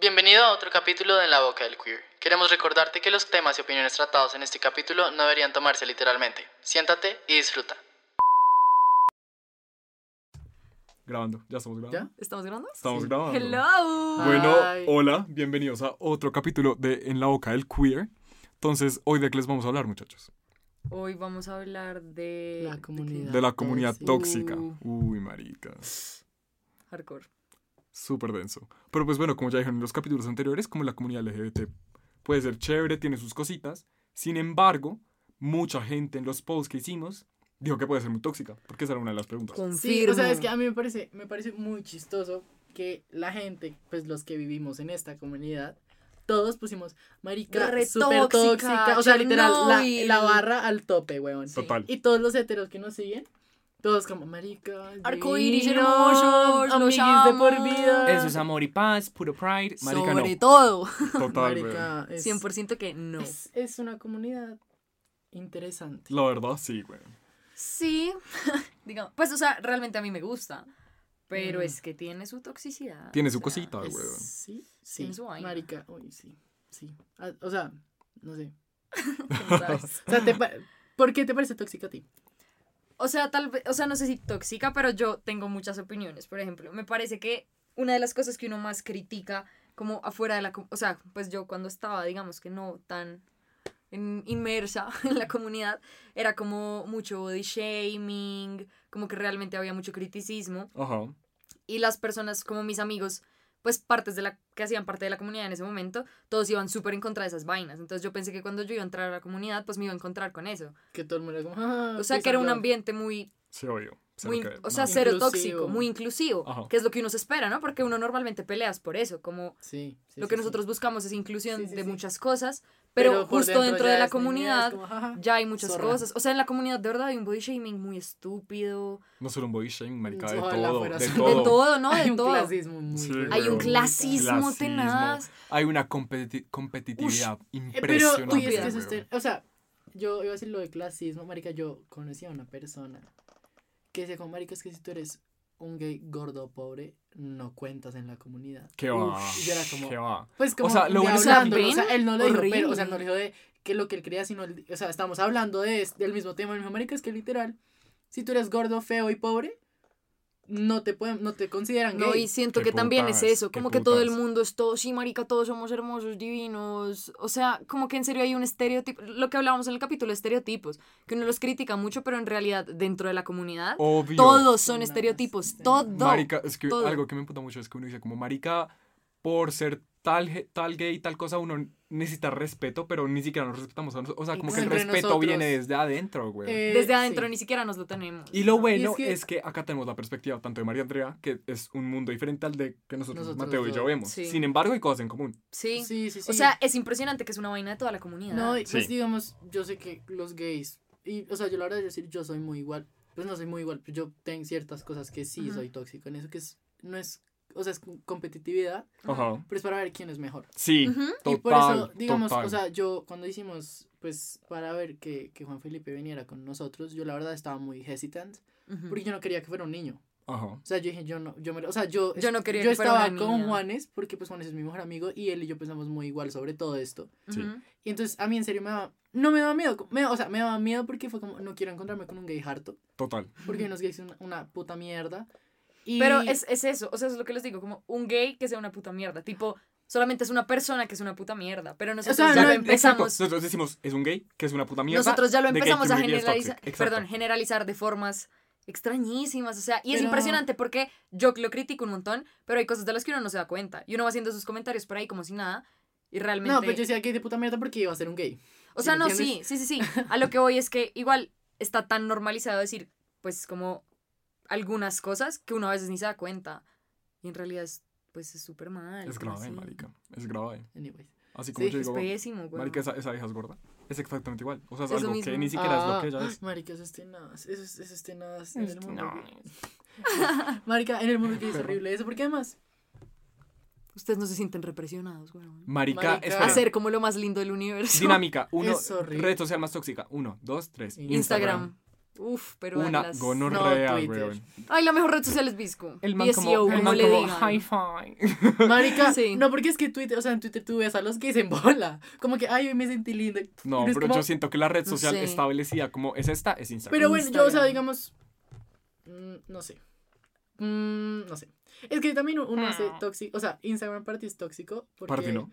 Bienvenido a otro capítulo de En la Boca del Queer. Queremos recordarte que los temas y opiniones tratados en este capítulo no deberían tomarse literalmente. Siéntate y disfruta. Grabando, ya estamos grabando. ¿Ya? ¿Estamos grabando? Estamos grabando. Hello. Bueno, hola, bienvenidos a otro capítulo de En la Boca del Queer. Entonces, ¿hoy de qué les vamos a hablar, muchachos? Hoy vamos a hablar de La ¿de comunidad. De la comunidad tóxica. Uy, marica. hardcore. Súper denso. Pero pues bueno, como ya dijeron en los capítulos anteriores, como la comunidad LGBT puede ser chévere, tiene sus cositas. Sin embargo, mucha gente en los posts que hicimos dijo que puede ser muy tóxica. Porque esa era una de las preguntas. Confirmo. Sí, o sea, es que a mí me parece, me parece muy chistoso que la gente, pues los que vivimos en esta comunidad, todos pusimos marica súper tóxica, tóxica, o sea, literal, la, la barra al tope, weón. Total. Y todos los heteros que nos siguen, todos como marica, Arcoíris divino, hermosos, los amiguis de por vida. Eso es amor y paz, puro pride. Marica, Sobre no. todo. Total. Marica, es, 100% que no. es, es una comunidad interesante. La verdad, sí, güey. Sí. Digamos, pues o sea, realmente a mí me gusta, pero Mm. es que tiene su toxicidad. Tiene o su sea, cosita, güey. sí, sí, Tiene su vaina. marica, uy, sí, sí. Ah, o sea, no sé. ¿cómo sabes? O sea, te ¿por qué te parece tóxica a ti? O sea, tal vez, o sea, no sé si tóxica, pero yo tengo muchas opiniones. Por ejemplo, me parece que una de las cosas que uno más critica, como afuera de la, o sea, pues yo cuando estaba, digamos que no tan en- inmersa en la comunidad, era como mucho body shaming, como que realmente había mucho criticismo Ajá. y las personas como mis amigos, pues partes de la que hacían parte de la comunidad en ese momento, todos iban súper en contra de esas vainas. Entonces yo pensé que cuando yo iba a entrar a la comunidad, pues me iba a encontrar con eso. Que todo el mundo era como, ah, O sea, que era un ambiente muy Sí, obvio. Cero muy, que- o sea, cero Inclusivo. tóxico, muy inclusivo, Ajá. que es lo que uno se espera, ¿no? Porque uno normalmente peleas por eso, como Sí, sí, lo que sí. nosotros buscamos es inclusión Sí, sí, de sí. muchas cosas, pero, justo dentro de la comunidad como, ya hay muchas zorra. cosas. O sea, en la comunidad de verdad hay un body shaming muy estúpido, No solo un body shaming, marica, de todo. De todo. de todo, ¿no? Hay De un todo. clasismo muy Sí, grande. Hay un clasismo Clasismo. tenaz. Hay una competi- competitividad Eh, Pero, impresionante. es que ter- O sea, yo iba a decir lo de clasismo, marica, yo conocí a una persona que decía como, marica, es que si tú eres un gay gordo pobre, no cuentas en la comunidad. ¿Qué va? Uf, y yo era como, ¿Qué va? Pues como sea, lo de bueno es que- hablándolo, o sea, él no lo dijo, Horrible. pero, o sea, no lo dijo de que lo que él quería, sino, el- o sea, estamos hablando de, del mismo tema, el mismo marica, es que literal, si tú eres gordo, feo y pobre, no te pueden, no te consideran No, gay. y siento que también es eso, como que todo el mundo es todo, sí, marica, todos somos hermosos, divinos, o sea, como que en serio hay un estereotipo, lo que hablábamos en el capítulo, estereotipos, que uno los critica mucho, pero en realidad dentro de la comunidad, Obvio. todos son No, estereotipos, sí. todo. Marica, es que todo. algo que me emputa mucho es que uno dice como marica, por ser tal, tal gay, tal cosa, uno necesita respeto, pero ni siquiera nos respetamos a nosotros. O sea, como que el respeto nosotros. viene desde adentro, güey. Eh, Desde adentro sí. ni siquiera nos lo tenemos. Y lo bueno Y es es que- que... acá tenemos la perspectiva tanto de María Andrea, que es un mundo diferente al de que nosotros, Nosotros Mateo y yo vemos. Sí. Sin embargo, hay cosas en común. Sí. Sí, sí, sí. O sea, es impresionante que es una vaina de toda la comunidad. No, pues Sí. digamos, yo sé que los gays, y, o sea, yo la verdad de decir, yo soy muy igual, pues no soy muy igual, pero yo tengo ciertas cosas que sí Ujú. soy tóxico en eso, que es, no es, o sea, es competitividad, Ajá. pero es para ver quién es mejor. Sí, Ujú. total. y por eso, digamos, total. o sea, yo cuando hicimos, pues, para ver que, que Juan Felipe viniera con nosotros, yo la verdad estaba muy hesitant, Ujú. porque yo no quería que fuera un niño. Ajá. O sea, yo dije, yo no, yo me, o sea, yo, Yo no quería yo que fuera estaba con niña. Juanes, porque pues Juanes es mi mejor amigo, y él y yo pensamos muy igual sobre todo esto. Sí. Y entonces a mí en serio me daba, no me daba miedo, me, o sea, me daba miedo porque fue como, no quiero encontrarme con un gay harto, Total. porque unos gays son una, una puta mierda. Y, Pero es, es eso, o sea, eso es lo que les digo, como un gay que sea una puta mierda. Tipo, solamente es una persona que es una puta mierda. Pero nosotros sea, ya no, lo exacto. empezamos. Nosotros decimos, es un gay, que es una puta mierda. Nosotros ya lo empezamos a generalizar, perdón, generalizar de formas extrañísimas, o sea, y es Pero- impresionante porque yo lo critico un montón, pero hay cosas de las que uno no se da cuenta. Y uno va haciendo sus comentarios por ahí como si nada, y realmente... No, pero yo decía gay de puta mierda porque iba a ser un gay. O sea, ¿Sí me no, sí, sí, sí, sí. A lo que voy es que igual está tan normalizado decir, pues, como algunas cosas que uno a veces ni se da cuenta. Y en realidad es, pues, es súper mal. Es grave, así. marica. Es grave. Anyways. Así como Sí, yo Es digo, pésimo, güey. marica, esa, esa hija es gorda. Es exactamente igual. O sea, es Es lo algo que mismo. ni siquiera es lo Ah, que ella es. Marica, eso es tenaz, eso es, eso es tenaz en el Es mundo. tenaz. gay. Marica, en el mundo gay es horrible eso, porque además, Ustedes no se sienten represionados, güey. Marica, Marica. Hacer como lo más lindo del universo. Dinámica. Uno, Es red social más tóxica. Uno, dos, tres. Instagram. Instagram. Uf, pero Una las- gonorrea, No, Twitter. weón. Ay, la mejor red social es Visco. El man como, VSO, el man le como hi-fi. Marica, Sí. no, porque es que Twitter, o sea, en Twitter tú ves a los gays en bola. Como que, ay, hoy me sentí linda. No, pero como- yo siento que la red No social sé. establecida como es esta, es Instagram. Pero bueno, yo, o sea, digamos. mm, no sé. Mm, no sé. Es que también uno hace tóxico. O sea, Instagram para ti es tóxico. Porque... Para ti no.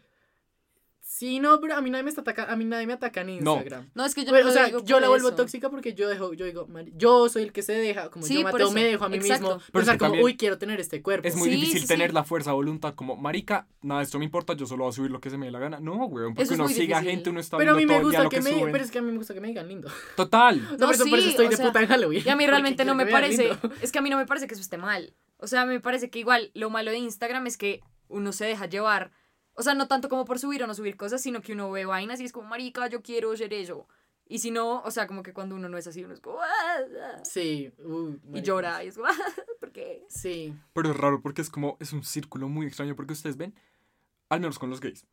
Sí, no, pero a mí nadie me está atacando. A mí nadie me ataca en. Instagram. No, es que yo no o lo sea, digo yo por la vuelvo eso. tóxica porque yo dejo, yo digo, "Mari- yo soy el que se deja, como Sí, yo Mateo eso. me dejo a mí Exacto. mismo, Pero o sea, como, uy, quiero tener este cuerpo. Es muy Sí, difícil sí, tener sí. la fuerza voluntad como, marica, nada, esto me importa, yo solo voy a subir lo que se me dé la gana. No, weón, porque Eso uno sigue a gente, uno está pero a mí me todo el día gusta lo que que, me, suben. pero es que a mí me gusta que me digan lindo. Total. No, No, por, eso, por eso sí, estoy o de sea, puta en Halloween. Y a mí realmente no me parece, es que a mí no me parece que eso esté mal. O sea, me parece que igual lo malo de Instagram es que uno se deja llevar. O sea, no tanto como por subir o no subir cosas, sino que uno ve vainas y es como, marica, yo quiero ser eso. Y si no, o sea, como que cuando uno no es así, uno es como, "Ah, ah", Sí, y llora, y es como, "Ah, ¿por qué? Sí. Pero es raro porque es como, es un círculo muy extraño porque ustedes ven, al menos con los gays,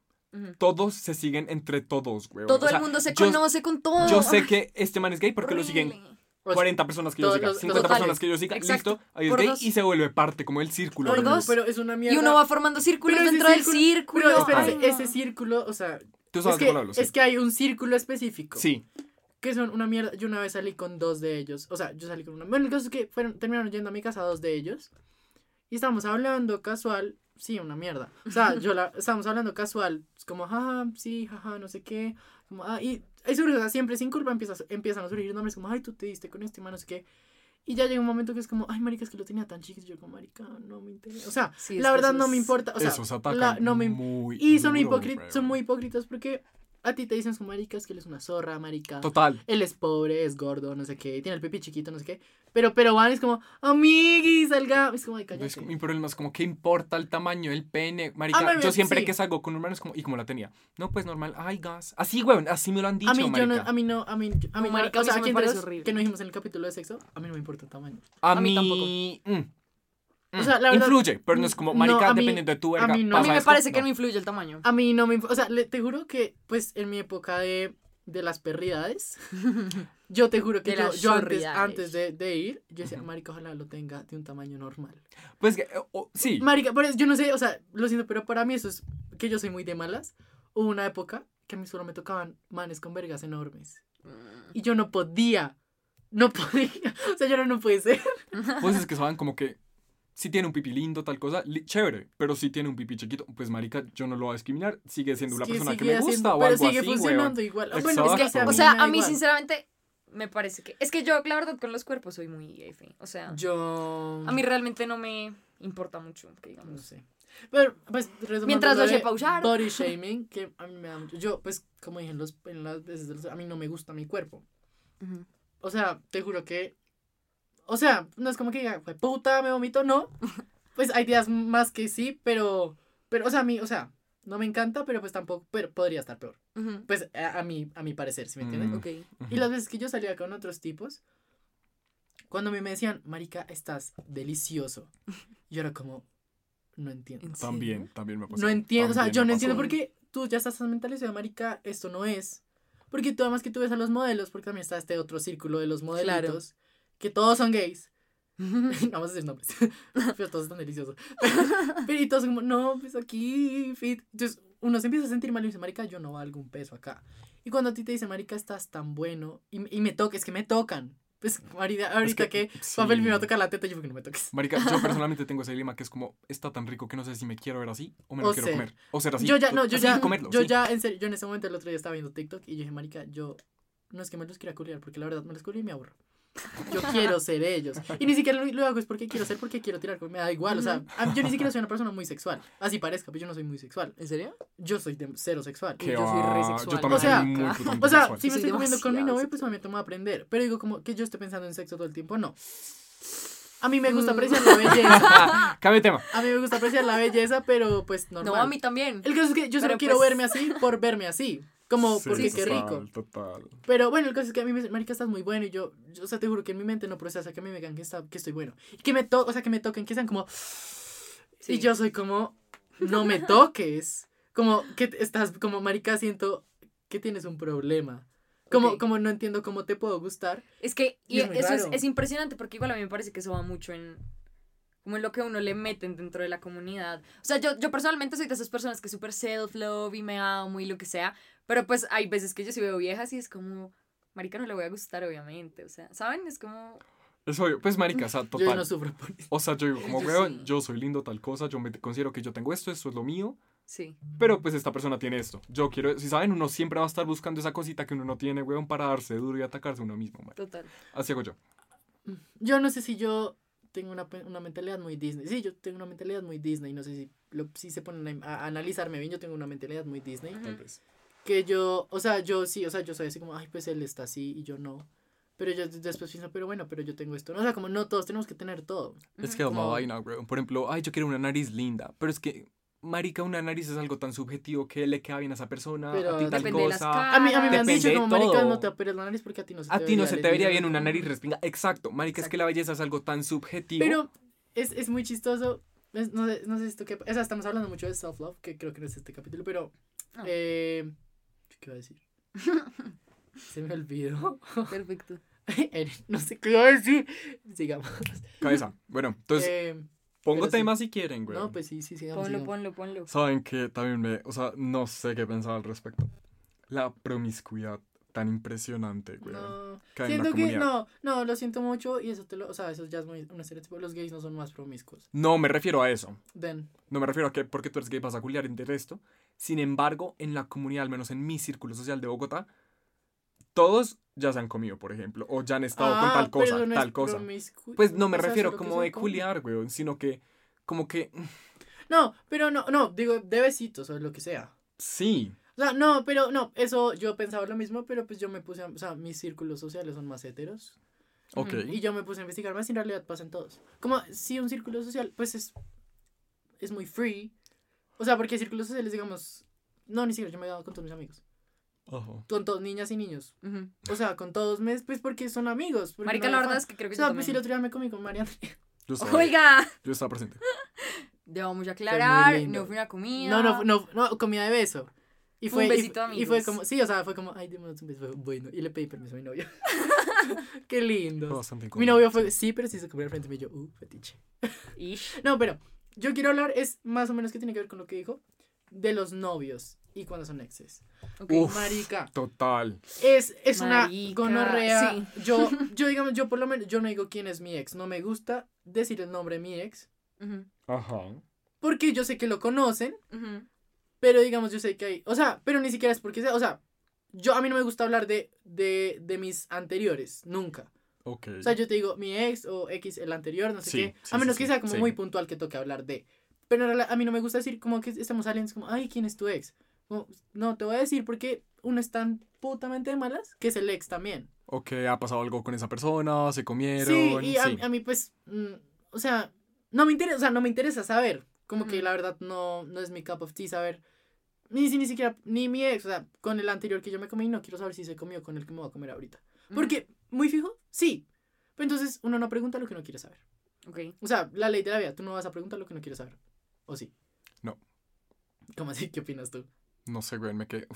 todos se siguen entre todos, weón. Todo O sea, el mundo se yo- conoce con todo. Yo sé que este man es gay porque lo siguen 40 personas que yo siga, los- 50 totales. personas que yo siga, Exacto. listo, ahí es Por gay dos. y se vuelve parte como el círculo. Por dos. pero es una mierda. Y uno va formando círculos Pero dentro del círculo. Pero espérate, Ay, no. ese círculo, o sea, Tú es sabes de que, cuál hablo, sí. es que hay un círculo específico. Sí, Que son una mierda. Yo una vez salí con dos de ellos. O sea, yo salí con una. Bueno, el caso es que fueron, terminaron yendo a mi casa dos de ellos. Y estábamos hablando casual. Sí, una mierda. O sea, yo la. Estábamos hablando casual. Es como, jaja, sí, jaja, no sé qué. Como, ah, y surge, o sea, siempre sin culpa empieza, empiezan a surgir nombres como, ay, tú te diste con este man, no sé qué. Y ya llega un momento que es como, ay, marica, es que lo tenía tan chiquito. Y yo, como, marica, no me interesa. O sea, Sí, la verdad eso no me importa. O sea, esos atacan la- no me, muy y son, duro, son muy hipócritas porque a ti te dicen como maricas que él es una zorra, marica. Total. Él es pobre, es gordo, no sé qué, tiene el pipi chiquito, no sé qué. Pero, pero van es como, amigui, salga. Es como, ay, cállate. Es como- mi problema es como, ¿qué importa el tamaño del pene? Marica, Ah, yo siempre sí. que salgo con un hermano es como, ¿y cómo la tenía? No, pues normal, ay, gas. Así, weón, así me lo han dicho, a mí, yo no, marica. a mí no, a mí, a mí, No, marica, a o mí sea, aquí entre parece los horrible. que no dijimos en el capítulo de sexo, a mí no me importa el tamaño. A, a mí mí, tampoco. mm, O mm, sea, la verdad- influye, pero no es como, no, marica, a mí- dependiendo de tu a verga. mí no. A mí me esto, parece que no. no influye el tamaño. A mí no me, inf- o sea, le- te juro que, pues, en mi época de, de las perridades, yo te juro que De yo, yo antes, antes de, de ir, yo decía, marica, ojalá lo tenga de un tamaño normal. Pues que, eh, oh, sí. Marica, por eso, yo no sé, o sea, lo siento, pero para mí eso es que yo soy muy de malas. Hubo una época que a mí solo me tocaban manes con vergas enormes. Y yo no podía. No podía. O sea, yo no, no puede ser. Pues es que saben como que si tiene un pipí lindo, tal cosa, li- chévere. Pero si tiene un pipí chiquito, pues marica, yo no lo voy a discriminar. Sigue siendo una persona que me gusta haciendo- o pero algo sigue así, funcionando weón. igual. Exacto. Bueno, es que Es que, a O sea, a mí igual. sinceramente me parece que... Es que yo, la verdad, con los cuerpos soy muy F. O sea, Yo. a mí realmente no me importa mucho, que No digamos. sé. Pero, pues, Mientras lo sepa usar. Body shaming, que a mí me da mucho. Yo, pues, como dije en, los, en las veces, a mí no me gusta mi cuerpo. O sea, te juro que. O sea, no es como que diga, "Jue puta, me vomito, no. Pues hay días más que sí, pero. Pero, o sea, a mí, o sea, no me encanta, pero pues tampoco. Pero podría estar peor. Pues a, a mí, a mi parecer, ¿sí me entiendes? Mm. Ok. Y las veces que yo salía con otros tipos, cuando a mí me decían, Marica, estás delicioso. Yo era como, no entiendo. ¿En También, también me pasó. No entiendo, o sea, yo no entiendo por qué tú ya estás tan mentalizado, marica, esto no es. Porque tú además que tú ves a los modelos, porque también está este otro círculo de los modelitos, que todos son gays. no vamos a decir nombres, pero todos están deliciosos. pero y todos como, no, pues aquí, fit. Entonces uno se empieza a sentir mal y dice, marica, yo no valgo un peso acá. Y cuando a ti te dicen, marica, estás tan bueno, y, y me toca, es que me tocan. Pues ahorita, ahorita que, sí. papel me va a tocar la teta, yo que no me toques. Marica, yo personalmente tengo ese dilema que es como, está tan rico que no sé si me quiero ver así o me lo O quiero ser. comer. O ser así. yo ya, no, yo así, ya, comerlo, yo sí. ya, en serio, yo en ese momento el otro día estaba viendo TikTok y yo dije, marica, yo, no es que me los quiera culiar, porque la verdad me los culio y me aburro. Yo quiero ser ellos. Y ni siquiera lo, lo hago es porque quiero ser, porque quiero tirar, me da igual, o sea, a- yo ni siquiera soy una persona muy sexual, así parezca, pero yo no soy muy sexual. ¿En serio? Yo soy de cero sexual. Yo soy re va, sexual. Yo también O sea, soy muy O sea, sexual. si me Soy estoy comiendo con mi novio, pues me tomo a aprender. Pero digo, como que yo esté pensando en sexo todo el tiempo, no. A mí me gusta apreciar la belleza. Cambio tema. A mí me gusta apreciar la belleza, pero pues normal. No, a mí también. El caso es que yo solo Pero, quiero pues- verme así por verme así. Como, Sí, porque qué rico. Total. Pero bueno, el caso es que a mí me dicen, marica, estás muy bueno. Y yo, yo, o sea, te juro que en mi mente no procesa que a mí me digan que, está, que estoy bueno. Y que me to o sea, que me toquen, que sean como... Sí. Y yo soy como, no me toques. Como que estás, como, marica, siento que tienes un problema. Como, como no entiendo cómo te puedo gustar. Es que Y y es muy eso es, es impresionante porque igual a mí me parece que eso va mucho en como en lo que uno le meten dentro de la comunidad. O sea, yo, yo personalmente soy de esas personas que súper self-love y me amo y lo que sea, pero pues hay veces que yo sí veo viejas y es como, marica, no le voy a gustar, obviamente. O sea, ¿saben? Es como... Es obvio. Pues, marica, o sea, Yo total. no sufro por eso. O sea, yo digo, como, Yo weón, sí. yo soy lindo, tal cosa, yo me considero que yo tengo esto, esto es lo mío, Sí. pero pues esta persona tiene esto. Yo quiero, si saben, uno siempre va a estar buscando esa cosita que uno no tiene, weón, para darse duro y atacarse a uno mismo, man. Total. Así hago yo. Yo no sé si yo tengo una, una mentalidad muy Disney. Sí, yo tengo una mentalidad muy Disney. No sé si, lo, si se ponen a, a analizarme bien, yo tengo una mentalidad muy Disney. Ujú. Tal vez. Que yo, o sea, yo sí, o sea, yo soy así como, ay, pues él está así y yo no. Pero yo después pienso, pero bueno, pero yo tengo esto. O sea, como no todos tenemos que tener todo. Es que Como- vaina, weón. Por ejemplo, ay, yo quiero una nariz linda, pero es que, marica, una nariz es algo tan subjetivo que le queda bien a esa persona, Pero a ti tal Depende de las cosa. A mí, a mí me han dicho como, marica, todo. no te operes la nariz porque a ti no se te A ti no se te vería bien una nariz respinga. Exacto, marica, es que la belleza es algo tan subjetivo. Pero es, es muy chistoso. es- no, sé, no sé esto que... O sea, estamos hablando mucho de self-love, que creo que no es este capítulo, pero... Ah. Eh, ¿Qué iba a decir? Se me olvidó. Perfecto. No sé qué iba a decir. Sigamos. Cabeza. Bueno, entonces, Eh, pongo pero sí. temas si quieren, güey. no, pues sí, sí, sigamos. Ponlo, sigamos. ponlo, ponlo. Saben que también me. O sea, no sé qué pensaba al respecto. La promiscuidad tan impresionante, güey. No, que siento que no, no, lo siento mucho y eso te lo, o sea, eso ya es muy un estereotipo, los gays no son más promiscuos. No me refiero a eso. Then, No me refiero a que porque tú eres gay vas a culiar entre esto. Sin embargo, en la comunidad, al menos en mi círculo social de Bogotá, todos ya se han comido, por ejemplo, o ya han estado con Ah, tal cosa, pero no es tal cosa. Pues no me o sea, refiero como de culiar, güey, sino que, como que, No, pero no, no, digo, de besitos o lo que sea. sí, O sea, no, pero no, eso yo pensaba lo mismo, pero pues yo me puse, a- o sea, mis círculos sociales son más heteros. ok. Y yo me puse a investigar más y en realidad pasan todos. Como si un círculo social, pues es, es muy free. O sea, porque círculos sociales, digamos, no, ni siquiera yo me he dado con todos mis amigos. Ojo. Con todos, niñas y niños. O sea, con todos, me, pues porque son amigos. porque Marica, no la verdad es que creo que O sea, yo pues si el otro día me comí con Mariana. Yo estaba, Oiga, yo estaba presente. debemos aclarar, no fue una comida. No, no, no, no, comida de beso. Y Fue un y- besito, y, fue amigos. como, sí, o sea, fue como, ay, démonos un beso, bueno. Y le pedí permiso a mi novio. Qué lindo. Mi novio fue, sí, pero sí se comió al frente de mí yo, uh, fetiche. Ish. No, pero yo quiero hablar, es más o menos que tiene que ver con lo que dijo, de los novios y cuando son exes. Ok. Uf. Marica, Total. es, es una gonorrea. sí. Yo, yo, digamos, yo por lo menos, yo no digo quién es mi ex. No me gusta decir el nombre de mi ex, Ajá. porque yo sé que lo conocen, ujú. pero digamos, yo sé que hay, o sea, pero ni siquiera es porque sea, o sea, yo a mí no me gusta hablar de, de, de mis anteriores, nunca. Ok. O sea, yo te digo mi ex o X el anterior, no sé Sí, qué. sí, a menos sí, que sea como sí. muy puntual que toque hablar de. Pero en realidad a mí no me gusta decir como que estamos saliendo, es como, ay, ¿quién es tu ex? No, te voy a decir porque uno es tan putamente de malas que es el ex también. Ok, ha pasado algo con esa persona, se comieron. Sí, y a, sí. a mí pues, mm, o sea, no me interesa, o sea, no me interesa saber. Como que la verdad no, no es mi cup of tea saber. Ni, si- ni siquiera, ni mi ex, o sea, con el anterior que yo me comí, no quiero saber si se comió con el que me voy a comer ahorita. Porque, muy fijo, sí. Pero entonces uno no pregunta lo que no quiere saber. Ok. O sea, la ley de la vida, tú no vas a preguntar lo que no quieres saber. ¿O sí? No. ¿Cómo así? ¿Qué opinas tú? No sé, güey, me quedé.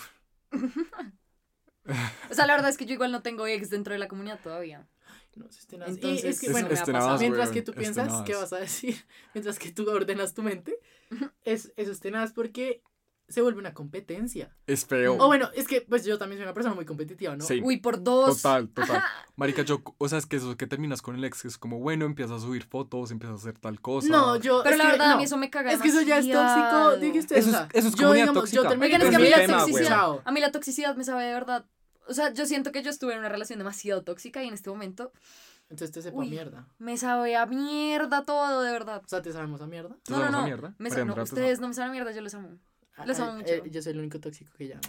O sea, la verdad es que yo igual no tengo ex dentro de la comunidad todavía. No, es tenaz. Entonces, es que, bueno, me mientras que tú piensas qué vas a decir, mientras que tú ordenas tu mente, es, eso es tenaz porque se vuelve una competencia. Es feo. O bueno, es que pues yo también soy una persona muy competitiva, ¿no? Sí. Uy, por dos. Total, total. Marica, yo, o sea, es que eso que terminas con el ex es como, bueno, empiezas a subir fotos, empiezas a hacer tal cosa. No, yo. Pero la que, verdad, a mí eso me caga Es que eso ya es tóxico, dijiste. Eso o es- eso es yo, digamos, tóxica. Yo terminé Oigan, es que a mi mí la ex, toxicidad, chao. a mí la toxicidad me sabe de verdad. O sea, yo siento que yo estuve en una relación demasiado tóxica y en este momento Entonces te sepa Uy. mierda. me sabe a mierda todo, de verdad. O sea, te sabemos a mierda. ¿Te No, no, no. mierda? Me no, Andrea, ¿te ustedes no me saben a mierda, yo los amo. Los amo ah, mucho. eh, yo soy el único tóxico que llama.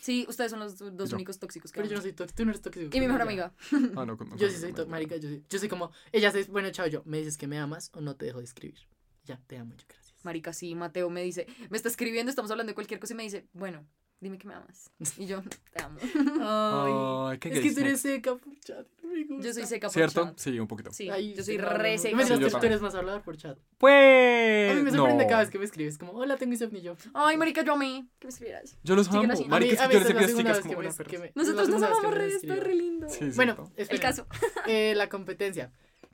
Sí, ustedes son los dos Yo. únicos tóxicos que Pero yo amo. no soy tóxico. Tú no eres tóxico. Y mi mejor amiga. Ah, no, con- Yo sí soy tóxico, marica. Yo, sí, yo soy como. Ella dice, bueno, chao, yo. Me dices que me amas o no te dejo de escribir. Ya, te amo mucho, gracias. Marica, sí, Mateo me dice, me está escribiendo, estamos hablando de cualquier cosa y me dice, bueno, dime que me amas. Y yo, te amo. Ay, Ay, qué es que tú eres seca por chat. Me gusta. Yo soy seca por ¿Cierto? chat. Sí, un poquito. Sí, Ay, yo soy re seca. Me Sí, yo tú, eres más hablador por chat. Pues. A mí me sorprende no. cada vez que me escribes, como, hola, tengo insomnio. y Yo, Ay, marica, yo amé que me escribieras. Yo los amo. a Marica, mí, es a que mí tú esta eres es la bien segunda esticas vez que como me- una perra. Nosotros nos amamos re, está re lindo. Sí, Bueno. El caso. Eh, la competencia.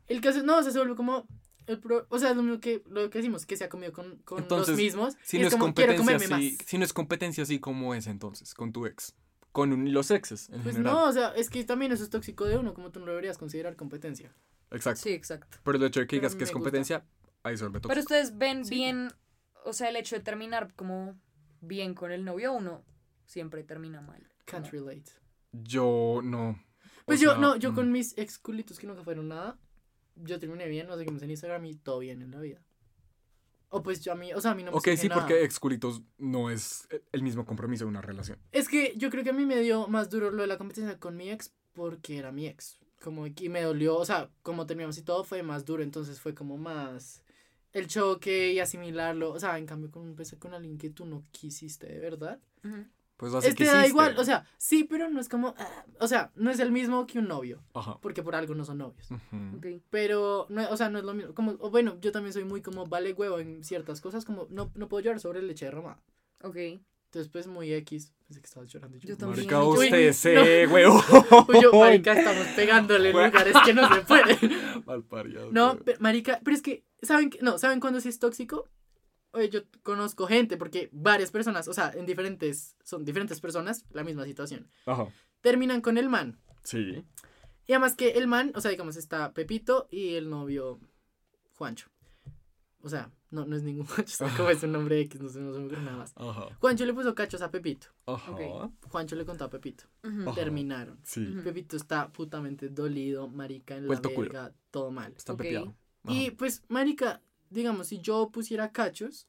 El caso, no, o sea, se vuelve como. El pro, o sea, es lo mismo que lo que decimos, que se ha comido con, con Entonces, los mismos. Si no es como, competencia así, si no es competencia así como es entonces, con tu ex, con un- los exes en Pues general. no, o sea, es que también eso es tóxico de uno, como tú no lo deberías considerar competencia. Exacto. Sí, exacto. Pero el hecho de que digas que es gusta. competencia, ahí se vuelve Pero ustedes ven Sí. bien, o sea, el hecho de terminar como bien con el novio, uno siempre termina mal. Can't Como- relate. Yo no. O Pues yo, sea, no, yo mm, con mis ex culitos que nunca fueron nada, yo terminé bien, no sé qué me en Instagram y todo bien en la vida. O pues yo a mí, o sea, a mí no me Ok, sí, nada. porque ex culitos no es el mismo compromiso de una relación. Es que yo creo que a mí me dio más duro lo de la competencia con mi ex porque era mi ex. Como y me dolió, o sea, como terminamos y todo fue más duro, entonces fue como más el choque y asimilarlo. O sea, en cambio con empecé con alguien que tú no quisiste de verdad. Ujú. Pues así Este que da igual, o sea, sí, pero no es como, ah, o sea, no es el mismo que un novio, Ajá. porque por algo no son novios. Pero, no, o sea, no es lo mismo. Como, o bueno, yo también soy muy como vale huevo en ciertas cosas, como no, no puedo llorar sobre leche derramada. Ok. Entonces, pues muy X. Pensé que estabas llorando. y Yo también. Marica, usted no. se huevo. Yo, marica, estamos pegándole en lugares que no se pueden. Malpariado. No, pero- pero, marica, pero es que, ¿saben, que- no, ¿saben cuándo sí es tóxico? Oye, yo conozco gente, porque varias personas, o sea, en diferentes, son diferentes personas, la misma situación. Ajá. Terminan con el man. Sí. Y además que el man, o sea, digamos, está Pepito y el novio Juancho. O sea, no, no es ningún Juancho, como es un nombre X, no se no ocurre nada más. Ajá. Juancho le puso cachos a Pepito. Ajá. Ok. Juancho le contó a Pepito. Ajá. Terminaron. Sí. Pepito está putamente dolido, marica, en la Vuelto culo. verga, todo mal. Está Ok. pepeado. Y pues, marica, digamos, si yo pusiera cachos,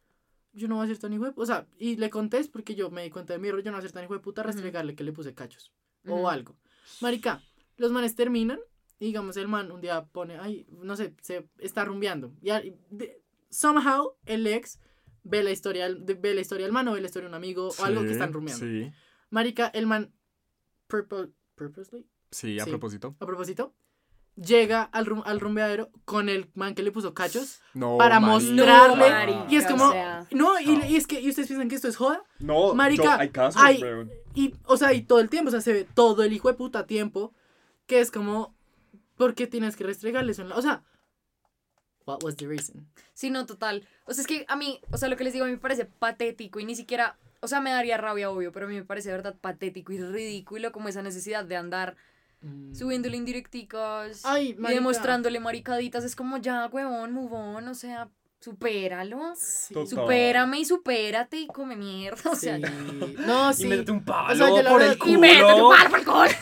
yo no voy a ser tan hijo de- O sea, y le conté es porque yo me di cuenta de mi error, yo no voy a ser tan hijo de puta restregarle que le puse cachos. Ujú. O algo. Marica, los manes terminan y digamos, el man un día pone, ay, no sé, se está rumbeando. Y, de- somehow el ex ve la historia, de- ve la historia del man o ve la historia de un amigo o algo que Sí, están rumbeando. Sí. Marica, el man, purpo- purposely, Sí, a Sí. propósito. a propósito, llega al, rum- al rumbeadero con el man que le puso cachos No. para marica. mostrarle. marica, y es como, o sea. no, y, No. y es que, y ustedes piensan que esto es joda. No, Marica, yo- hay casos, hay-. Y, o sea, y todo el tiempo, o sea, se ve todo el hijo de puta tiempo, que es como, ¿por qué tienes que restregarle eso en la... O sea, what was the reason? Sí, no, total. O sea, es que a mí, o sea, lo que les digo a mí me parece patético y ni siquiera, o sea, me daría rabia, obvio, pero a mí me parece de verdad patético y ridículo como esa necesidad de andar Mm. subiéndole indirecticas Ay, y demostrándole maricaditas. Es como, ya, huevón, on, o sea, supéralo. Sí. Total. Supérame y supérate y come mierda. O sea, Sí. ya. No, sí. Y métete un palo sea, yo la por verdad- el y culo. Y métete un palo por el culo.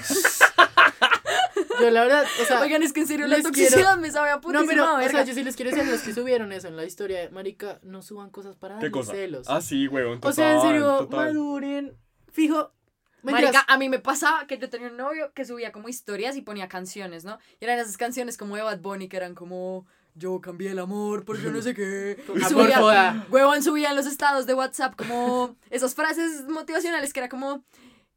Yo la verdad, o sea... Oigan, es que en serio la les toxicidad quiero- me sabe a no, pero, o verga. sea, yo sí les quiero decir a los que subieron eso en la historia, marica, no suban cosas para ¿Qué darle cosa? celos. Ah, sí, weón. o sea, en total, serio, total. maduren. Fijo, Marica, a mí me pasaba que yo tenía un novio que subía como historias y ponía canciones, ¿no? Y eran esas canciones como de Bad Bunny que eran como yo cambié el amor por yo no sé qué. Y subía, huevón subía en los estados de WhatsApp como esas frases motivacionales que era como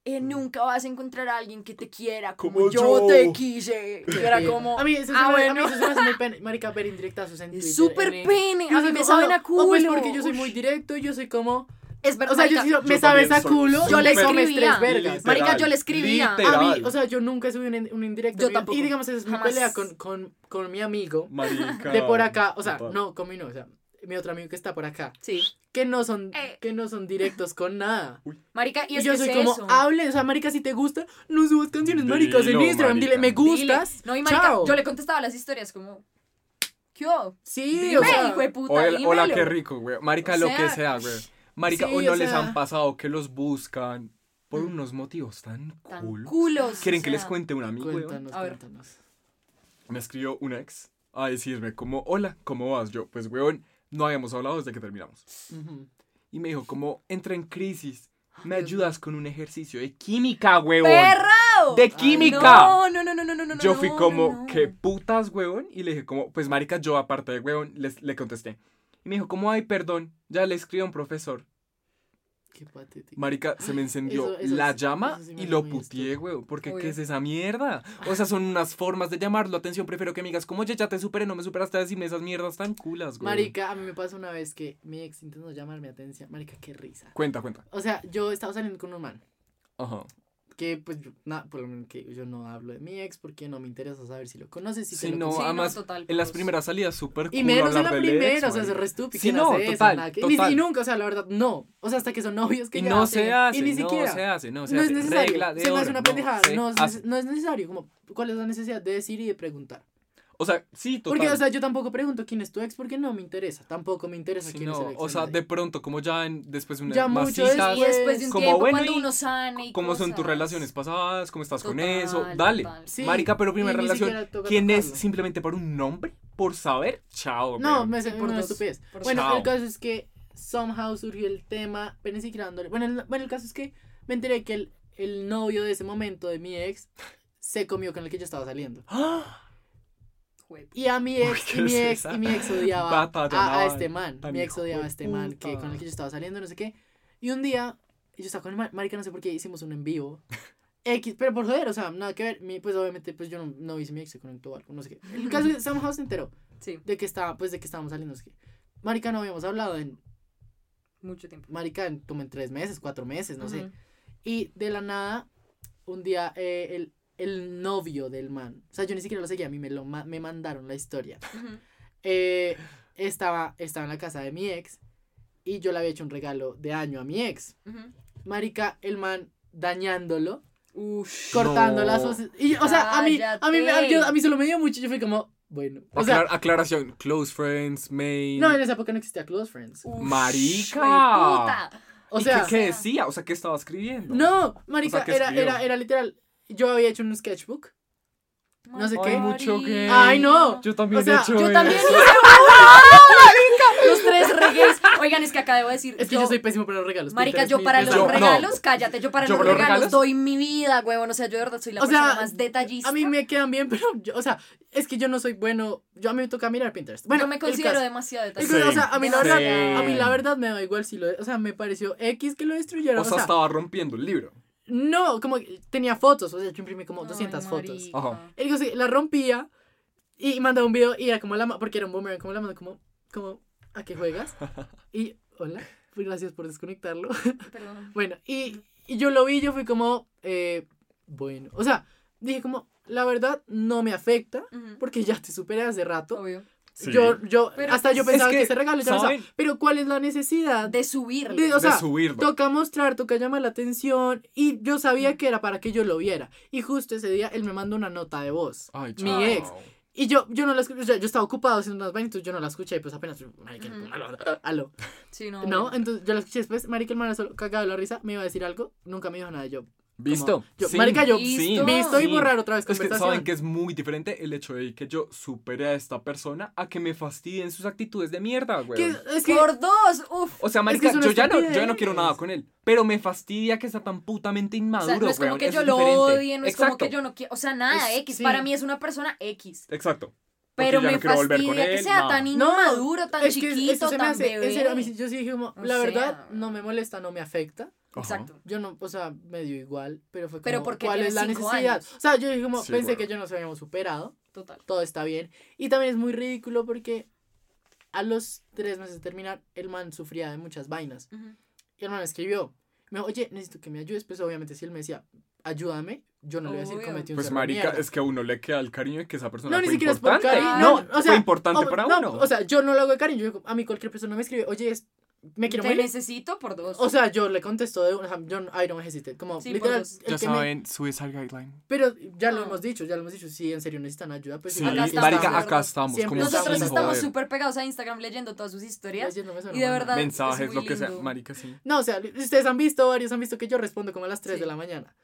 eh, nunca vas a encontrar a alguien que te quiera como, Como yo, yo. te quise. Y era como, A mí eso, ah, se me- a mí bueno. eso se me hace muy pene. Marica, ver indirectazos en Twitter. es súper en- pene. A mí me saben a culo. oh, pues porque yo soy muy directo y yo soy como... Es verdad, O sea, yo, marica, sí- me yo sabes a culo. Yo le escribía. tres vergas. Marica, yo le escribía. literal. A mí, o sea, yo nunca subí un, un indirecto. Yo Y- tampoco. Y digamos, es mi pelea con, con, con mi amigo Marica. de por acá. O sea, no, con mi no, o sea, mi otro amigo que está por acá. Sí. Que no son, Eh. que no son directos con nada. Marica, y Y, es yo que soy es como, eso. hable, o sea, marica, si te gusta, no subas canciones maricas en Instagram. Dile, me marica. gustas. Dile. No, y marica, chao. yo le contestaba las historias como, ¿qué hubo? Sí, Dime, o sea, hijo de puta, Hola, hola, dímelo. qué rico, güey. Marica, O lo que sea, güey. Marica, sí, o no o les sea- han pasado que los buscan por Mm. unos motivos tan Tan cool. culos. ¿Quieren o que les sea. cuente un amigo, cuéntanos, A ver. cuéntanos. Me escribió un ex a decirme como, hola, ¿cómo vas? Yo, pues, weón, no habíamos hablado desde que terminamos. Ujú. Y me dijo como, entra en crisis. ¿Me ayudas con un ejercicio de química, weón? ¡Perro! ¡De química! No, no, no, no, no, no, no. Yo fui como, no, no. ¿qué putas, weón? Y le dije como, pues marica, yo aparte de weón, les, le contesté. Y me dijo como, ay, perdón, ya le escribí a un profesor. Qué patético. Marica, se me encendió Eso- eso la llama sí y lo puteé, güey. Porque Obvio. ¿qué es esa mierda? O sea, son unas formas de llamar la atención. Prefiero que me digas, como oye, ya te superé, no me superaste a decirme esas mierdas tan culas, güey. Marica, a mí me pasó una vez que mi ex intentó llamar mi atención. Marica, qué risa. Cuenta, cuenta. O sea, yo estaba saliendo con un man. Ajá. Que pues, yo- na- por lo menos que yo no hablo de mi ex porque no me interesa saber si lo conoces. Si te Sí, lo no, conoces. Sí, además, total, En las todos. primeras salidas, súper cool Y menos en la primera, ex, o sea, es re estúpido. ¿quién no, hace eso? total, que- ni- total. Y, nunca, o sea, la verdad, no. O sea, hasta que son novios que Y ya no se hace, Y ni no siquiera. se hace, no se no es hace. necesario. Regla de se me hace una no pendejada. No, es no es necesario. Como, ¿Cuál es la necesidad de decir y de preguntar? O sea, sí, total. Porque, o sea, yo tampoco pregunto quién es tu ex porque no me interesa. Tampoco me interesa Sí, quién es el ex. o sea, de pronto, como ya en- después de una Ya más mucho después de un como, tiempo, bueno, cuando y uno sane y cómo son tus relaciones pasadas, cómo estás con eso, dale. Sí, Marica, pero primera relación, ¿quién es simplemente por un nombre? ¿Por saber? Chao, No, me por una estupidez. Por Bueno, Chao. el caso es que somehow surgió el tema, pero ni siquiera dándole- Bueno, el, bueno, el caso es que me enteré que el, el novio de ese momento de mi ex se comió con el que yo estaba saliendo. ¡Ah! Y a mi ex, ¿qué y mi ex, y mi ex odiaba a, a este man. Mi ex odiaba a este man que, con el que yo estaba saliendo, no sé qué. Y un día, yo estaba con el man, marica, no sé por qué hicimos un en vivo. X, pero por joder, o sea, nada que ver. Mi, pues obviamente, pues yo no, no si mi ex se conectó o algo, no sé qué. El caso es que somehow se enteró Sí, de que estaba, pues de que estábamos saliendo, no sé qué. Marica, no habíamos hablado en, mucho tiempo. marica, en, como en tres meses, cuatro meses, no sé. Ujú. Y de la nada, un día, eh, el, el novio del man, o sea, yo ni siquiera lo seguía, a mí me, lo, ma- me mandaron la historia. Eh, estaba, estaba en la casa de mi ex y yo le había hecho un regalo de año a mi ex. Marica, el man dañándolo, Ush. cortando No. las. Y, o sea, a mí, a mí, me- a, mí- a mí solo me dio mucho. Yo fui como, bueno. O sea, Aclar- aclaración, close friends, main. no, en esa época no existía Close Friends. Ush, Marica. hueputa. O ¿Y sea, qué, qué decía? O sea, ¿qué estaba escribiendo? no, Marica, O sea, ¿qué era, era, era literal. Yo había hecho un sketchbook. No sé Ay, qué. mucho gay. Ay, no. Yo también O sea, he hecho Yo también eso. hice uno. Los tres regalos. Oigan, es que acá debo decir. Es que yo, soy pésimo para los regalos. Marica, yo para los Yo- no. regalos, cállate, yo para Yo los los regalos, regalos- doy mi vida, huevón. O sea, yo de verdad soy la O sea, persona más detallista. A mí me quedan bien, pero, yo, o sea, es que yo no soy bueno. Yo a mí me toca mirar Pinterest. Bueno, yo me considero demasiado detallista. caso, o sea, a mí la verdad, a mí la verdad me da igual si lo, o sea, me pareció X que lo destruyeron. O sea, estaba rompiendo el libro. No, como que tenía fotos, o sea, yo imprimí como Ay, 200 fotos. marica. Ajá. Que la rompía y mandaba un video y era como la porque era un boomerang, como la mano, como, como, ¿a qué juegas? Y, hola, gracias por desconectarlo. Perdón. Bueno, y, y yo lo vi, yo fui como, eh, bueno, o sea, dije como, la verdad no me afecta porque ya te superé hace rato. Obvio. Sí. Yo, yo, Pero hasta yo pensaba es que, que, ese regalo ya. Pero ¿cuál es la necesidad? De subirle. De- o sea, de subirlo. Toca mostrar, toca llamar la atención. Y yo sabía que era para que yo lo viera. Y justo ese día él me mandó una nota de voz. Ay, mi ex. Y yo, yo no la escuché, o sea, yo estaba ocupado haciendo unas vainas, entonces yo no la escuché, pues apenas, marica, aló, aló. Sí, no. No, entonces yo la escuché después, marica, el man solo cagado de la risa, me iba a decir algo, nunca me dijo nada, yo, ¿Visto? Yo- Sí, marica, yo- sí, visto y borrar otra vez Es que saben que es muy diferente el hecho de que yo supere a esta persona a que me fastidien sus actitudes de mierda, güey. Que- es que, Por dos, uf. O sea, marica, es yo ya no, yo ya no quiero nada con él. Pero me fastidia que sea tan putamente O inmaduro, sea, no es como weón, que yo lo odie, no es como que yo no quiero. O sea, nada, Es- X. sí. Para mí es una persona X. Exacto. Pero me no fastidia que él, sea nada. tan inmaduro, tan chiquito, tan hace, bebé. en serio, a mí sí- yo sí dije la sea. verdad, no me molesta, no me afecta. Ajá. Exacto. Yo no, o sea, me dio igual, pero fue como, Pero porque ¿cuál es la necesidad? años. O sea, yo dije como, Sí, pensé bueno. que yo nos habíamos superado, Total. todo está bien. Y también es muy ridículo porque a los tres meses de terminar, el man sufría de muchas vainas. Ujú. Y el man me escribió, me dijo, oye, necesito que me ayudes. Pues obviamente si él me decía, ayúdame, yo no le voy a decir Obvio. cometí un Pues marica, mierda. es que a uno le queda el cariño de que esa persona No, ni fue siquiera es por importante. cariño. No, o sea, fue importante o- para no, uno. O sea, yo no lo hago de cariño. Yo, a mí cualquier persona me escribe, oye, es- me quiero Te morir. necesito por dos. O sea, yo le contesto de una, yo, I don't hesitate. Como, Sí, por literal, dos. el ya que me- saben, suicide guideline. Pero ya lo No. hemos dicho, ya lo hemos dicho. Si en serio necesitan ayuda, pues Sí, Acá estamos, marica, acá estamos. Siempre como Nosotros sin estamos joder. súper pegados a Instagram leyendo todas sus historias. Leyéndome eso no Y de verdad, Mensajes, es lo muy que sea. lindo. Marica, sí. No, o sea, ustedes han visto, varios han visto que yo respondo como a las 3 Sí. de la mañana.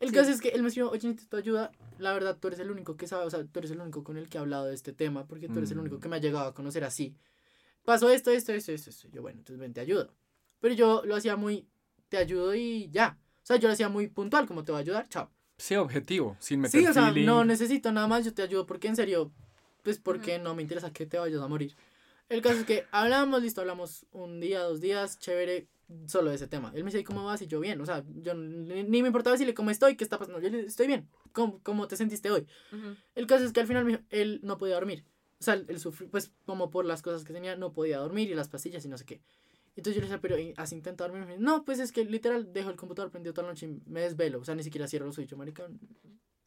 El Sí. caso es que él me escribió, oye, necesito ayuda. La verdad, tú eres el único que sabe, o sea, tú eres el único con el que he hablado de este tema, porque tú eres el Mm. único que me ha llegado a conocer así. Pasó esto, esto, esto, esto, esto. Yo, bueno, entonces ven, te ayudo. Pero yo lo hacía muy, te ayudo y ya. O sea, yo lo hacía muy puntual, como te voy a ayudar, chao. Sí, objetivo, sin meter Sí, o sea, feeling. no necesito nada más, yo te ayudo porque en serio, pues porque no me interesa que te vayas a morir. El caso es que hablamos, listo, hablamos un día, dos días, chévere, solo de ese tema. Él me dice, ¿cómo vas? Y yo, bien. O sea, yo ni, ni me importaba decirle cómo estoy, qué está pasando. Yo le estoy bien. ¿Cómo, cómo te sentiste hoy? Ujú. El caso es que al final me dijo, él no podía dormir. O sea, él sufrió, pues como por las cosas que tenía, no podía dormir y las pastillas y no sé qué. Entonces yo le decía, pero ¿y ¿has intentado dormir? No, pues es que literal dejo el computador prendido toda la noche y me desvelo. O sea, ni siquiera cierro los ojos. Yo, marica,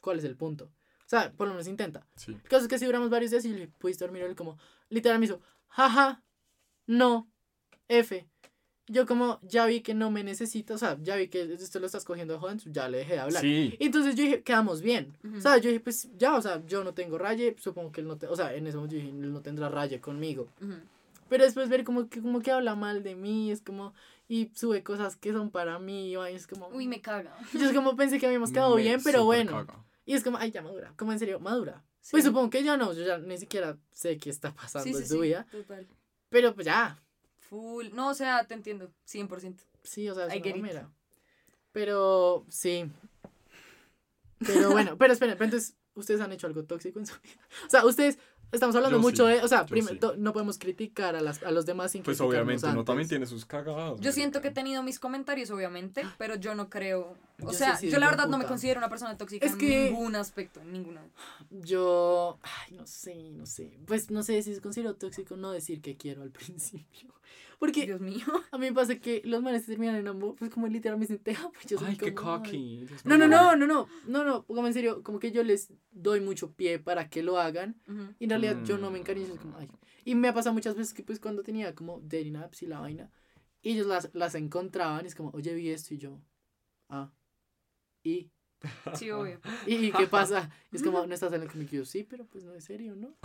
¿cuál es el punto? O sea, por lo menos intenta. Sí. El caso es que si duramos varios días y le pudiste dormir, él como, literal me hizo, jaja, no, F. Yo como, ya vi que no me necesita, o sea, ya vi que esto lo estás cogiendo de joven, ya le dejé de hablar. Sí. Y entonces yo dije, quedamos bien. Ujú. O sea, yo dije, pues ya, o sea, yo no tengo raye, supongo que él no, te- o sea, en ese momento yo dije, él no tendrá raye conmigo. Ujú. Pero después ver como que, como que habla mal de mí, es como, y sube cosas que son para mí, y es como, Uy, me caga. yo es como pensé que habíamos quedado Me bien, pero bueno. caga. Y es como, ay, ya madura, como en serio, madura. Sí. Pues supongo que ya no, yo ya ni siquiera sé qué está pasando Sí, sí, en su sí, vida, Total. pero pues ya, Full. No, o sea, te entiendo. 100%. sí, o sea, es I una mamera. Pero, sí. Pero bueno, pero esperen, pero entonces, ¿ustedes han hecho algo tóxico en su vida? O sea, ustedes, estamos hablando Yo mucho sí, de, o sea, sí. no podemos criticar a, las, a los demás sin Pues obviamente, antes. también tiene sus cagadas. Yo siento que he tenido mis comentarios, obviamente, pero yo no creo. O Yo sea, sí, sí, yo la verdad no me considero una persona tóxica Es en que- ningún aspecto, en ninguna. Yo, ay, no sé, no sé. Pues no sé si es considero tóxico no decir que quiero al principio. Porque Dios mío. a mí me pasa que los manes se terminan en amor, pues como literalmente te amo. Yo soy Ay, qué como, cocky. No, no, no, no, no, no, no, como en serio, como que yo les doy mucho pie para que lo hagan Ujú. y en realidad yo no Mm. me encariño, es como, ay. Y me ha pasado muchas veces que pues cuando tenía como dating apps y la vaina, ellos las, las encontraban y es como, oye, vi esto y yo, ah, y, Sí, obvio. ¿y, y qué pasa? Y es como, no estás en el cómic, Y yo, sí, pero pues no es serio, ¿no?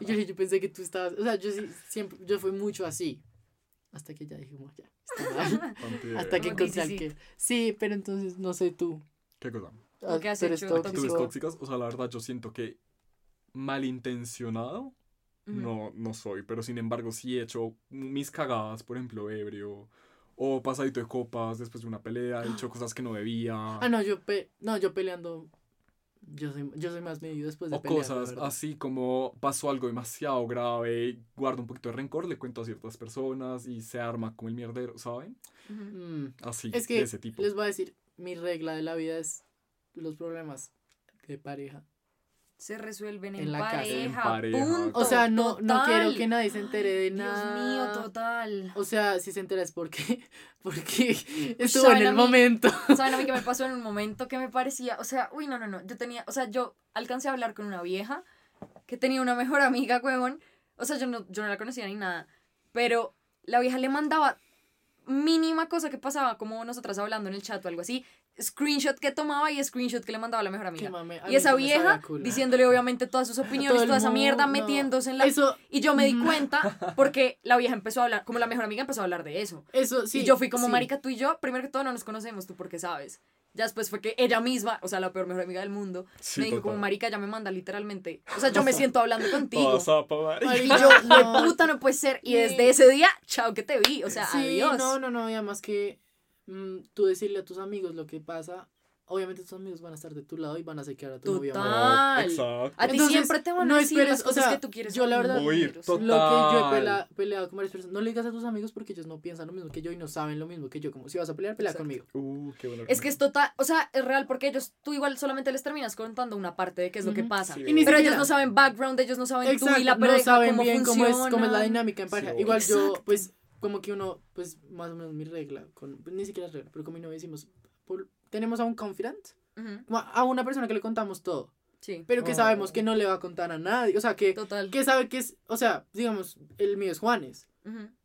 Y yo, yo pensé que tú estabas, o sea, yo sí, siempre, yo fui mucho así, hasta que ya dije, como, ya, está mal. Hasta que encontré al que, sí, pero entonces, no sé tú. ¿Qué cosa? ¿Lo que has ¿Tú eres hecho Actitudes tóxicas, o sea, la verdad yo siento que malintencionado no, no soy, pero sin embargo sí he hecho mis cagadas, por ejemplo, ebrio, o pasadito de copas después de una pelea, he hecho cosas que no debía, Ah, no, yo, pe no, yo peleando, yo soy, yo soy más medio después de o pelear, cosas así como pasó algo demasiado grave, guardo un poquito de rencor, le cuento a ciertas personas y se arma como el mierdero, ¿saben? Mm, Así, Es que de ese tipo. les voy a decir, mi regla de la vida es los problemas de pareja. Se resuelven en, En la casa. pareja. En pareja. punto, O sea, no, no quiero que nadie se entere de Dios nada. mío, total. O sea, si se entera es porque, porque estuvo en ¿saben a el mí? momento. ¿Saben a mí qué me pasó en un momento que me parecía? O sea, uy, no, no, no. Yo tenía, o sea, yo alcancé a hablar con una vieja que tenía una mejor amiga, huevón. O sea, yo no, yo no la conocía ni nada. Pero la vieja le mandaba mínima cosa que pasaba, como nosotras hablando en el chat o algo así. Screenshot que tomaba y screenshot que le mandaba a la mejor amiga. mame, Y esa vieja diciéndole obviamente todas sus opiniones, toda esa mierda, metiéndose en la... Eso, Y yo me di cuenta porque la vieja empezó a hablar, como la mejor amiga empezó a hablar de eso. eso, sí. y yo fui como, sí. marica, tú y yo, primero que todo no nos conocemos, tú porque sabes. Ya después fue que ella misma, o sea, la peor mejor amiga del mundo, Sí, me dijo como, marica, ya me manda literalmente. O sea, yo me siento hablando contigo. Y yo, de no. puta, no puede ser. Y Sí. desde ese día, chao que te vi. O sea, sí, adiós. no, no, no, y además que mm, tú decirle a tus amigos lo que pasa, obviamente tus amigos van a estar de tu lado y van a sequear a tu novio. Total. Exacto. A ti Entonces, siempre te van a no decir esperes, las o cosas sea, que tú quieres yo la verdad- o total. Lo que yo he peleado con varias personas, no le digas a tus amigos porque ellos no piensan lo mismo que yo y no saben lo mismo que yo. Como si vas a pelear, pelea Exacto. conmigo. Uh, qué bueno Es que es total, o sea, es real porque ellos, tú igual solamente les terminas contando una parte de qué es lo que pasa. Sí. Pero ellos no saben background, ellos no saben tú Exacto, y la no pareja, saben cómo bien cómo es, cómo es la funciona. dinámica en pareja. Sí, Igual yo, Exacto. pues, como que uno, pues, más o menos mi regla, con, pues, ni siquiera es regla, pero con mi novia decimos, por- tenemos a un confidant, a una persona que le contamos todo, Sí, pero que Oh. sabemos que no le va a contar a nadie, o sea, que, total. que sabe que es, o sea, digamos, el mío es Juanes.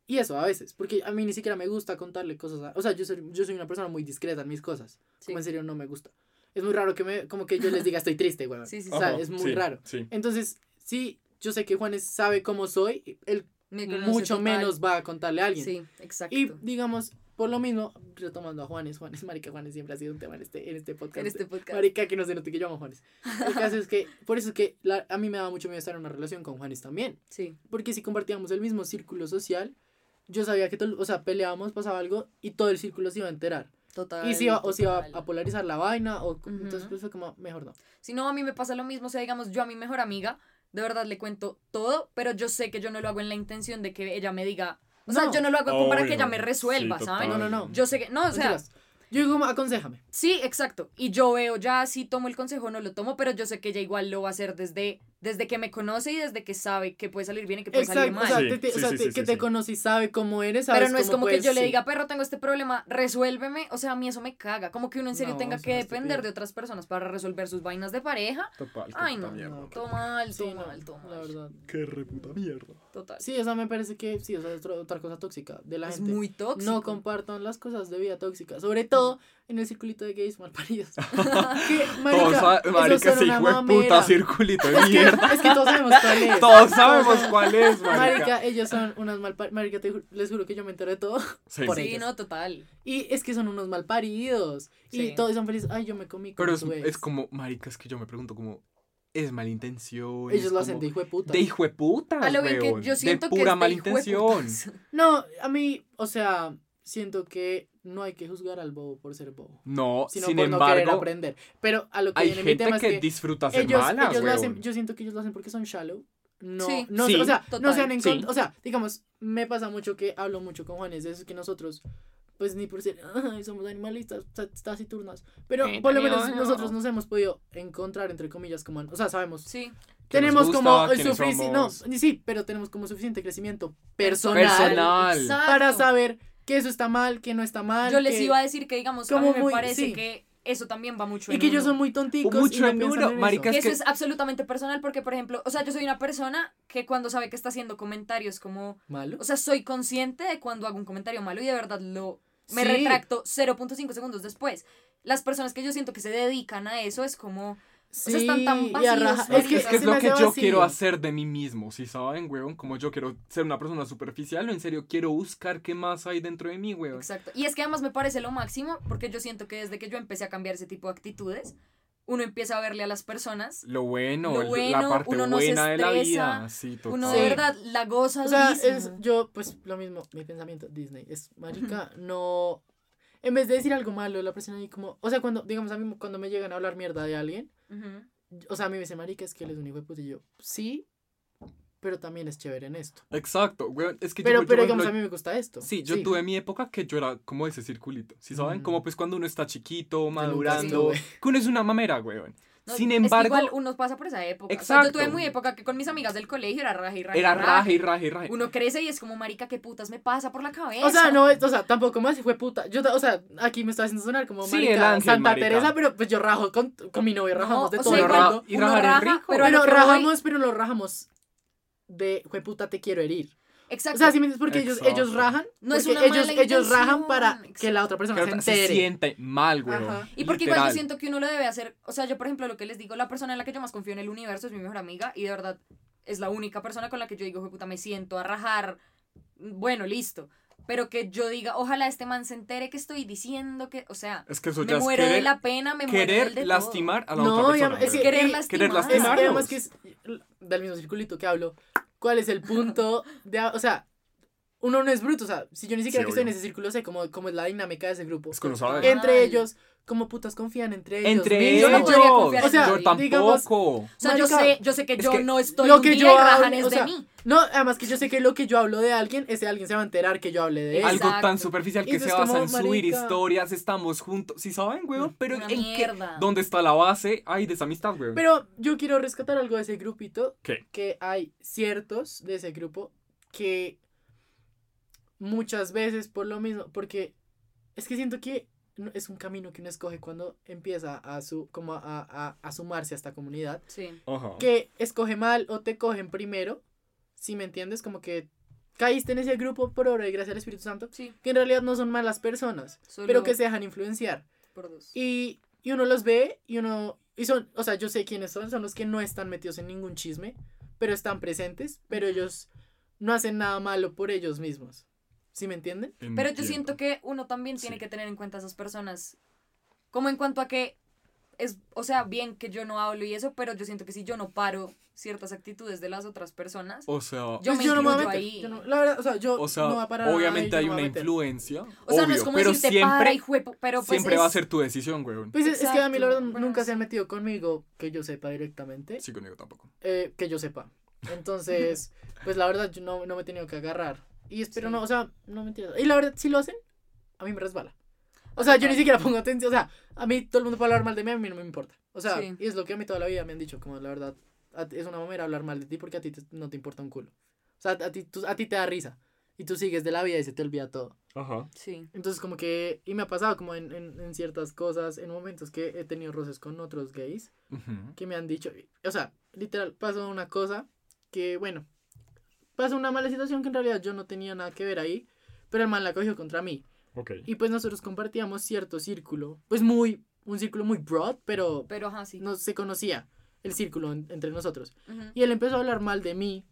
Y eso a veces, porque a mí ni siquiera me gusta contarle cosas. a- o sea, yo soy, yo soy una persona muy discreta en mis cosas. sí. Como en serio no me gusta. Es muy raro que me, como que yo les diga estoy triste, güey. Sí, sí, O sea, es muy sí, raro. Sí. Entonces, sí, yo sé que Juanes sabe cómo soy, él Me mucho total. menos va a contarle a alguien. Sí, exacto. Y digamos, por lo mismo, retomando a Juanes, Juanes, marica, Juanes siempre ha sido un tema en este, en este podcast. en este podcast. Marica, que no se note que yo amo a Juanes. El caso es que, por eso es que la- a mí me daba mucho miedo estar en una relación con Juanes también. Sí, Porque si compartíamos el mismo círculo social, yo sabía que, todo, o sea, peleábamos, pasaba algo y todo el círculo se iba a enterar. total. y si iba, o se iba total. a polarizar la vaina, o Ujú. entonces pues fue como, mejor no. Si no, a mí me pasa lo mismo. O sea, digamos, yo a mi mejor amiga, de verdad le cuento todo, pero yo sé que yo no lo hago en la intención de que ella me diga O sea, No. yo no lo hago como para que ella me resuelva, Sí, ¿saben? No, no, no. Yo sé que, no, o sea. Yo digo, aconsejame. sí, exacto. Y yo veo ya si tomo el consejo o no lo tomo, pero yo sé que ella igual lo va a hacer desde, desde que me conoce y desde que sabe que puede salir bien y que puede salir mal. o sea, Sí, te- te- o sí, sea, sí, te- sí, que sí, te sí. conoce y sabe cómo eres, sabes Pero no es como que yo le sí. diga, perro, tengo este problema, resuélveme. O sea, a mí eso me caga. Como que uno en serio No, tenga es que depender de otras personas para resolver sus vainas de pareja. Total. Ay, no. mierda. No. Todo mal, Sí, todo no, mal, todo la verdad. Qué reputa mierda. Total. Sí, o sea, me parece que sí, o sea, es otra, otra cosa tóxica de la es gente. muy tóxico. No compartan las cosas de vida tóxica, sobre todo en el circulito de gays malparidos. que, marica, marica, son ese una hijo de mamera. puta circulito de Es que, es que todos sabemos cuál es. Todos sabemos cuál es, marica. Marica, ellos son unos malparidos. Marica, te ju- les juro que yo me entero de todo. Sí. por Sí, ellos. no, total. Y es que son unos malparidos. Sí. Y todos son felices. Ay, yo me comí con Pero es, tu ex". es como, marica, es que yo me pregunto como, ¿es malintención? Ellos Es lo hacen de hijo de puta. De hijo de puta, A lo bien que yo siento de que pura es de malintención. No, a mí, o sea, siento que no hay que juzgar al bobo por ser bobo. No, Sino sin por no querer embargo, aprender. Pero a lo que hay viene mi gente tema que, es que disfruta ser ellos, mala, ellos lo hacen, yo siento que ellos lo hacen porque son shallow. No, Sí. no, Sí, o sea, no total. sean en Sí. contra- o sea, digamos, me pasa mucho que hablo mucho con Juanes de eso que nosotros, pues ni por ser, "Ay, somos animalistas, ta- taciturnas, pero Sí, por lo menos no. nosotros nos hemos podido encontrar, entre comillas, como, o sea, sabemos, Sí. ¿Qué nos tenemos gusta? como el ¿Quiénes suficiente, no, sí, pero tenemos como suficiente crecimiento personal, Personal. Para saber que eso está mal, que no está mal, Yo les iba a decir que, digamos, a mí como me muy- parece sí. que eso también va mucho y en que ellos uno. son muy tonticos Mucho y no en uno, en eso. marica, Que es eso es absolutamente personal porque, por ejemplo, o sea, yo soy una persona que cuando sabe que está haciendo comentarios como, malo. o sea, soy consciente de cuando hago un comentario malo y de verdad lo me Sí. retracto 0.5 segundos después. Las personas que yo siento que se dedican a eso es como Sí, sea, están tan vacíos. Es que, Es que es se lo que yo vacío. quiero hacer de mí mismo, si saben, weón? Como yo quiero ser una persona superficial, o en serio quiero buscar qué más hay dentro de mí, weón. Exacto. Y es que además me parece lo máximo porque yo siento que desde que yo empecé a cambiar ese tipo de actitudes, uno empieza a verle a las personas, Lo bueno, Lo bueno, la parte uno no se buena de la vida. Sí, total. uno Sí. de verdad la goza O sea, durísimo. es, yo, pues, lo mismo, mi pensamiento, Disney, es, marica, no, en vez de decir algo malo, la persona ahí como, o sea, cuando, digamos, a mí, cuando me llegan a hablar mierda de alguien, O sea, a mí me dice, marica, es que él es un hijo de puta, y yo, sí, pero también es chévere en esto. Exacto, weón. Es que yo, Pero, yo, pero por digamos, a mí me gusta esto. Sí, yo tuve mi época que yo era como ese circulito, ¿sí saben? Mm. Como pues cuando uno está chiquito, madurando, que uno es una mamera, weón. No, Sin es que embargo, igual uno pasa por esa época. O sea, yo Exacto. tuve muy época que con mis amigas del colegio era raja y raja. y era raja. raje y raje y raje. Uno crece y es como, marica, ¿qué putas me pasa por la cabeza? O sea, no, es- o sea, tampoco más si fue puta. Yo, o sea, aquí me está haciendo sonar como Sí, marica, el ángel, Santa marica. Teresa, pero pues yo rajo con, con mi novio, No, rajamos de o todo sea, el igual- mundo. y rajar raja, rico. pero, Pero voy- rajamos, pero lo rajamos de, puta, te quiero herir. Exacto. O sea, si me entiendes, porque ellos, rajan. No es una ellos, mala ellos rajan para exacto. que la otra persona se siente mal. Ajá. Y porque igual yo Literal. siento que uno lo debe hacer, o sea, yo por ejemplo lo que les digo, la persona en la que yo más confío en el universo es mi mejor amiga y de verdad es la única persona con la que yo digo, "Jue puta, me siento a rajar, bueno, listo, pero que yo diga, ojalá este man se entere que estoy diciendo que, o sea, Es que eso me muero de querer, la pena, me muero querer del de todo. lastimar a la No, otra persona. es que- querer lastimar. Es que lastimarlos. además que es del mismo circulito que hablo. ¿Cuál es el punto de, o sea, uno no es bruto, o sea, si yo ni siquiera Sí, que estoy en ese círculo sé cómo, cómo es la dinámica de ese grupo. Es que uno sabe. Entre ellos, cómo putas confían entre ellos. Entre mismos? Yo no podría ellos. confiar en yo nadie. tampoco. Digamos, O sea, yo sé, yo sé que es yo que no estoy lo un que día yo y rajan hablo, es o de sea, mí. No, además que yo sé que lo que yo hablo de alguien, ese alguien se va a enterar que yo hable de él. Algo tan superficial que se basa en subir historias, estamos juntos. ¿Sí saben, weón? Pero Una ¿en qué? ¿Dónde está la base? Ay, de esa amistad, weón. Pero yo quiero rescatar algo de ese grupito. ¿Qué? Que hay ciertos de ese grupo que muchas veces por lo mismo, porque es que siento que no- es un camino que uno escoge cuando empieza a, su, como a, a, a sumarse a esta comunidad. Sí. Ajá. Que escoge mal o te cogen primero, si me entiendes, como que caíste en ese grupo por obra y gracias al Espíritu Santo, Sí, que en realidad no son malas personas, solo pero que se dejan influenciar. por dos. Y, y uno los ve y uno... Y son, o sea, yo sé quiénes son, son los que no están metidos en ningún chisme, pero están presentes, pero ellos no hacen nada malo por ellos mismos. ¿Sí me entienden? Pero yo siento que uno también tiene Sí. que tener en cuenta a esas personas. Como en cuanto a que es, o sea, bien que yo no hablo y eso, pero yo siento que si yo no paro ciertas actitudes de las otras personas, O sea, Yo Pues me no me voy a incluyo meter, ahí. yo no- la verdad, o sea, yo o sea no voy a parar a nadie, obviamente hay no una influencia. o sea, no obvio, es como pero decirte siempre, para y juepo, pero pues siempre va a ser tu decisión, weón. Pues es, es que a mí la verdad Exacto, bueno, nunca se han metido conmigo que yo sepa directamente, Sí, conmigo tampoco. eh, que yo sepa. Entonces, pues la verdad yo no, no me he tenido que agarrar Y espero Sí. no, o sea, no mentiras. Y la verdad, si lo hacen, a mí me resbala. O sea, yo ni siquiera pongo atención. O sea, a mí todo el mundo puede hablar mal de mí, a mí no me importa. O sea, Sí. y es lo que a mí toda la vida me han dicho, como la verdad, es una mamera hablar mal de ti porque a ti te- no te importa un culo. O sea, a ti, tú- a ti te da risa. Y tú sigues de la vida y se te olvida todo. Ajá. Sí. Entonces, como que, y me ha pasado como en, en, en ciertas cosas, en momentos que he tenido roces con otros gays, Ujú. que me han dicho, o sea, literal, pasó una cosa que, bueno, pasó una mala situación que en realidad yo no tenía nada que ver ahí, pero el man la cogió contra mí. Ok. Y pues nosotros compartíamos cierto círculo, pues muy, un círculo muy broad, pero Pero ajá, sí. no se conocía el círculo en- entre nosotros. Ujú. Y él empezó a hablar mal de mí,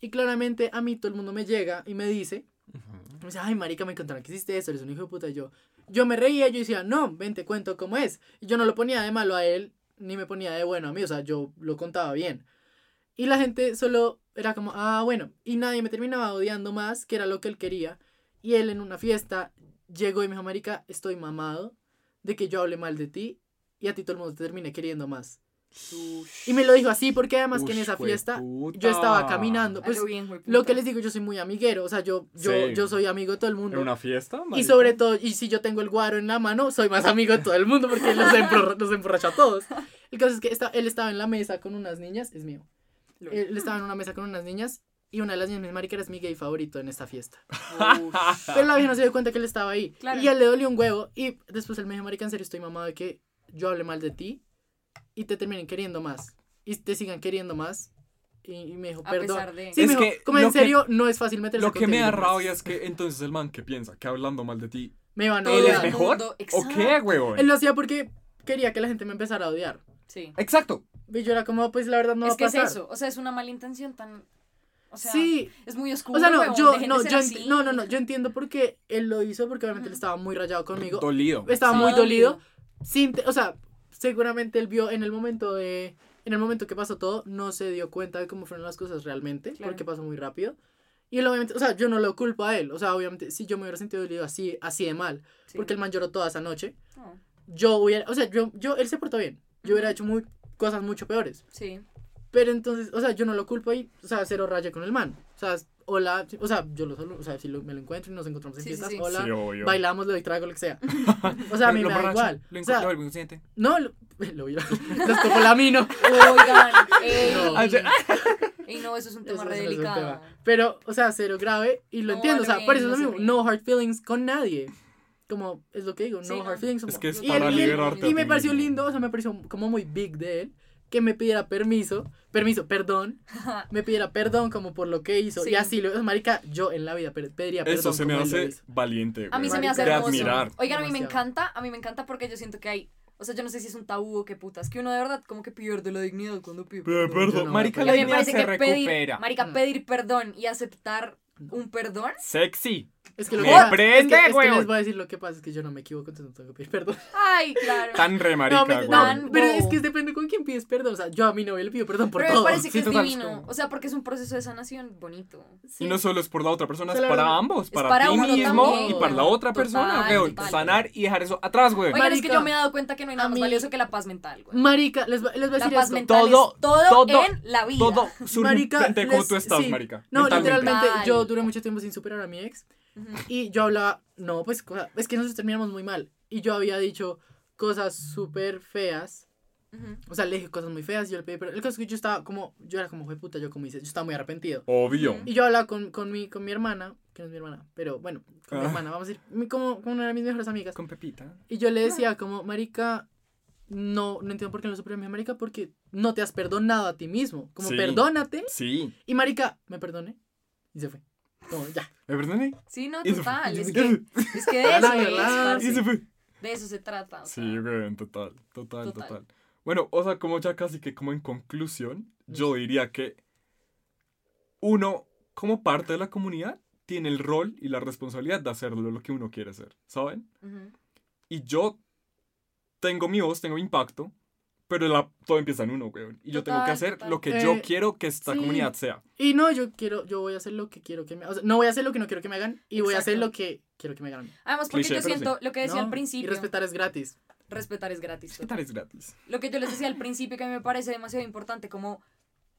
y claramente a mí todo el mundo me llega y me dice, Ujú. me dice, ay, marica, me contaron que hiciste eso, eres un hijo de puta. Y yo, yo me reía, yo decía, no, ven, te cuento cómo es. Y yo no lo ponía de malo a él, ni me ponía de bueno a mí, o sea, yo lo contaba bien. Y la gente solo era como, ah, bueno, y nadie me terminaba odiando más, que era lo que él quería. Y él en una fiesta llegó y me dijo, marica, estoy mamado de que yo hable mal de ti y a ti todo el mundo te termine queriendo más. Y me lo dijo así porque además que en Ush, esa fiesta puta. yo estaba caminando. Pues lo bien, lo que les digo, yo soy muy amiguero, o sea, yo, yo, Sí. yo soy amigo de todo el ¿En mundo. una fiesta? Y marica? sobre todo, y si yo tengo el guaro en la mano, soy más amigo de todo el mundo porque los emborracho a todos. El caso es que esta- él estaba en la mesa con unas niñas, es mío. Él estaba en una mesa con unas niñas y una de las niñas, mi marica, es mi gay favorito en esta fiesta. Pero la vieja no se dio cuenta que él estaba ahí. Claro. Y a él le dolió un huevo. Y después él me dijo, marica, en serio estoy mamado de que yo hable mal de ti y te terminen queriendo más. Y te sigan queriendo más. Y, y me dijo, A perdón. pesar de... Sí, Es me dijo, que como en que- serio, no es fácil meterse Lo que me da rabia es que entonces el man que piensa que hablando mal de ti, Me van a ¿él es mejor? ¿O qué, huevón? Él lo hacía porque quería que la gente me empezara a odiar. Sí. Exacto. Y yo era como, pues la verdad no es va que a es pasar. eso. O sea, es una mala intención tan... O sea, sí, es muy oscuro, o sea, no, yo, no, yo, así. no, no, no, yo entiendo por qué él lo hizo, porque obviamente él Ujú. estaba muy rayado conmigo. Dolido. Estaba Estaba muy dolido. dolido. Sin, te- o sea, seguramente él vio en el momento de, en el momento que pasó todo, no se dio cuenta de cómo fueron las cosas realmente, Claro. porque pasó muy rápido. Y él obviamente, o sea, yo no lo culpo a él, o sea, obviamente, si yo me hubiera sentido dolido así, así de mal, Sí. porque el man lloró toda esa noche, No, yo hubiera, o sea, yo, yo, él se portó bien, yo hubiera hecho muy, cosas mucho peores. Sí. Pero entonces, o sea, yo no lo culpo ahí, o sea, cero raya con el man. O sea, hola, o sea, yo lo solo, o sea, si lo- me lo encuentro y nos encontramos en Sí, fiestas, sí. hola, Sí, obvio. bailamos, le doy trago, lo que sea. O sea, a mí Lo me da igual. Lo O sea, el inconsciente. no, lo, lo vi, los copolamino. Oigan, ey, No. ey, no, eso es un Eso- tema re eso no es un delicado. tema. Pero, o sea, cero grave y lo No, entiendo, o sea, lo por eso es lo mismo, no hard feelings con nadie. Como es lo que digo, no Sí, hard feelings. Es que es y para él- y él- liberarte. Y a me pareció mismo. lindo, o sea, me pareció como muy big de él que me pidiera permiso, permiso, perdón, me pidiera perdón como por lo que hizo. Sí. Y así, lo, marica, yo en la vida pediría perdón. Eso se me hace valiente. A mí se güey. me hace De hermoso. admirar. Oigan, a mí me Demasiado. encanta, a mí me encanta porque yo siento que hay, o sea, yo no sé si es un tabú o qué putas, que uno de verdad como que pierde la dignidad cuando pide Pero, perdón. perdón, no, marica, Y la parece se que pedir, recupera. marica, Mm. pedir perdón y aceptar un perdón, Sexy. Es que lo que pasa- prende, es que, es que les voy a decir lo que pasa, es que yo no me equivoco, entonces no tengo que pedir perdón. ay, claro. Tan re marica, No, no, Tan pero es que depende con quién pides perdón. O sea, yo a mi novia le pido perdón por Pero todo. me parece que Sí, es divino, o sea, porque es un proceso de sanación bonito. Sí. Y no solo es por la otra persona, es la para ambos. Para, para ti mismo también, y para la otra persona, Total, weón. total. Sanar y dejar eso atrás, güey. Oigan, es que Marica, yo me he dado cuenta que no hay nada más mí- valioso que la paz mental, güey. Marica, les, les voy a La decir paz esto. mental Todo- es todo, todo- en la vida. Todo surge Marica, les- tú estás, marica. No, literalmente, yo duré mucho tiempo sin superar a mi ex. Y yo hablaba, no, pues, cosa- es que nosotros terminamos muy mal. Y yo había dicho cosas súper feas. O sea, le dije cosas muy feas. Yo le pedí, pero el caso es que yo estaba como, yo era como, "Jue puta, yo como hice, yo estaba muy arrepentido. Obvio. Y yo hablaba con, con, mi, con mi hermana, que no es mi hermana, pero bueno, con mi Ah. hermana, vamos a decir, como, como una de mis mejores amigas. Con Pepita. Y yo le decía como, marica, no, no entiendo por qué no lo superé a mi marica, porque no te has perdonado a ti mismo. Como, Sí. perdónate. Sí. Y marica, me perdoné. Y se fue. Como, ya. ¿Me perdoné? Sí, no, total. Es que, es que de eso es, se fue. De eso se trata. o Sí, sea. güey, total, total, Total. total. Bueno, o sea, como ya casi que como en conclusión, yo diría que uno, como parte de la comunidad, tiene el rol y la responsabilidad de hacerlo lo que uno quiere hacer, ¿saben? Ujú. Y yo tengo mi voz, tengo mi impacto, pero la- todo empieza en uno, güey. Y yo tengo que hacer total. lo que yo Eh, quiero que esta sí. comunidad sea. Y no, yo quiero, yo voy a hacer lo que quiero que me o sea, no voy a hacer lo que no quiero que me hagan y voy a hacer lo que quiero que me hagan. a mí. Además, porque Cliché, yo siento lo que decía No, al principio. Y respetar es gratis. respetar es gratis. Respetar es gratis. Lo que yo les decía al principio que a mí me parece demasiado importante como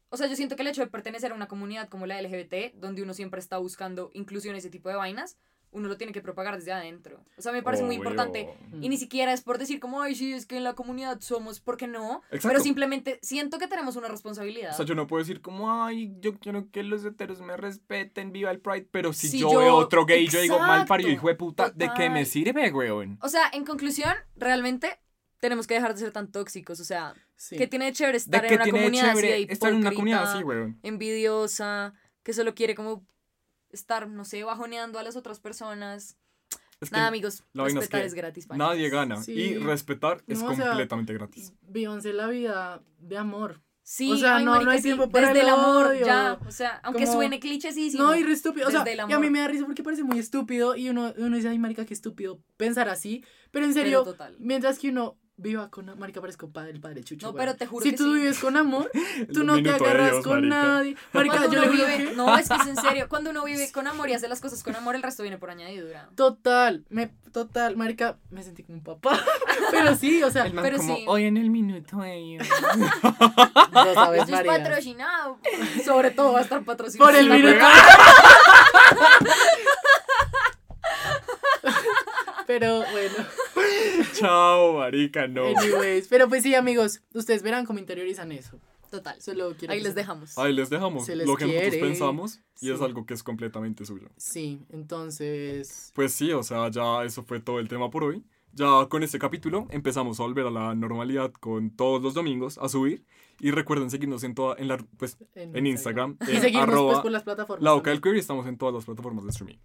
o sea, yo siento que el hecho de pertenecer a una comunidad como la LGBT, donde uno siempre está buscando inclusión, ese tipo de vainas, uno lo tiene que propagar desde adentro. O sea, me parece muy importante. Y ni siquiera es por decir como, ay, sí, es que en la comunidad somos, porque no. Exacto. Pero simplemente siento que tenemos una responsabilidad. O sea, yo no puedo decir como, ay, yo quiero que los heteros me respeten, viva el Pride, pero si Si yo, yo- veo otro gay, yo digo, mal parido, Exacto. hijo de puta, ¿de qué me sirve, weón? O sea, en conclusión, realmente tenemos que dejar de ser tan tóxicos. O sea, Sí. que tiene de chévere ¿De estar qué en una tiene de comunidad así de chévere estar en una comunidad hipócrita, así, weón? envidiosa, que solo quiere como estar, no sé, bajoneando a las otras personas. Es que Nada, amigos, la es respetar que es, gratis. panas. nadie gana. Sí. Y respetar es No, o sea, completamente gratis. Vívanse la vida de amor. Sí, o sea, ay, no- hay sí, tiempo para desde el el amor, odio. ya. O sea, aunque Como- suene clichésísimo. No, y re estúpido. O sea, y a mí me da risa porque parece muy estúpido y uno, uno dice, ay, marica, qué estúpido pensar así. Pero en Pero serio, total. mientras que uno viva con... Marica, parezco padre, el padre Chucho. No, pero te juro Si que tú sí. vives con amor, tú no te agarras Dios, con marica. nadie. Marica, Cuando yo uno le juro vive, que... no, es que es en serio, cuando uno vive con amor y hace las cosas con amor, el resto viene por añadidura. Total, me, total, marica, me sentí como un papá. pero sí, o sea, El man Pero como, sí. hoy en el minuto de... no sabes, Esto es María. patrocinado. Sobre todo va a estar patrocinado. Por el minuto. Pero bueno, Chao, marica, no. anyways. Pero pues sí, amigos, ustedes verán cómo interiorizan eso. Total. Solo quiero Ahí que les dejamos. Ahí les dejamos Se les lo que nosotros pensamos y es algo que es completamente suyo. Sí, entonces... Pues sí, o sea, ya eso fue todo el tema por hoy. Ya con este capítulo empezamos a volver a la normalidad con todos los domingos a subir. Y recuerden seguirnos en toda, en la, pues, en Instagram, Y en seguirnos pues por las plataformas. la boca del también. queer y estamos en todas las plataformas de streaming.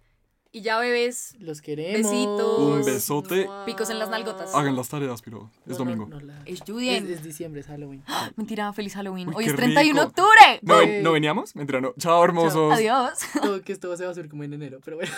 Y ya, bebés, Los queremos. Besitos. Un besote. Picos en las nalgotas. Hagan las tareas, pero es No, no, domingo. no la- es Es, diciembre, es Halloween. Mentira, feliz Halloween. Uy, Hoy es 31 de octubre. ¿No, Bye. ¿No veníamos? Mentira, no. Chao, hermosos. Adiós. Todo que esto se va a subir como en enero, pero bueno.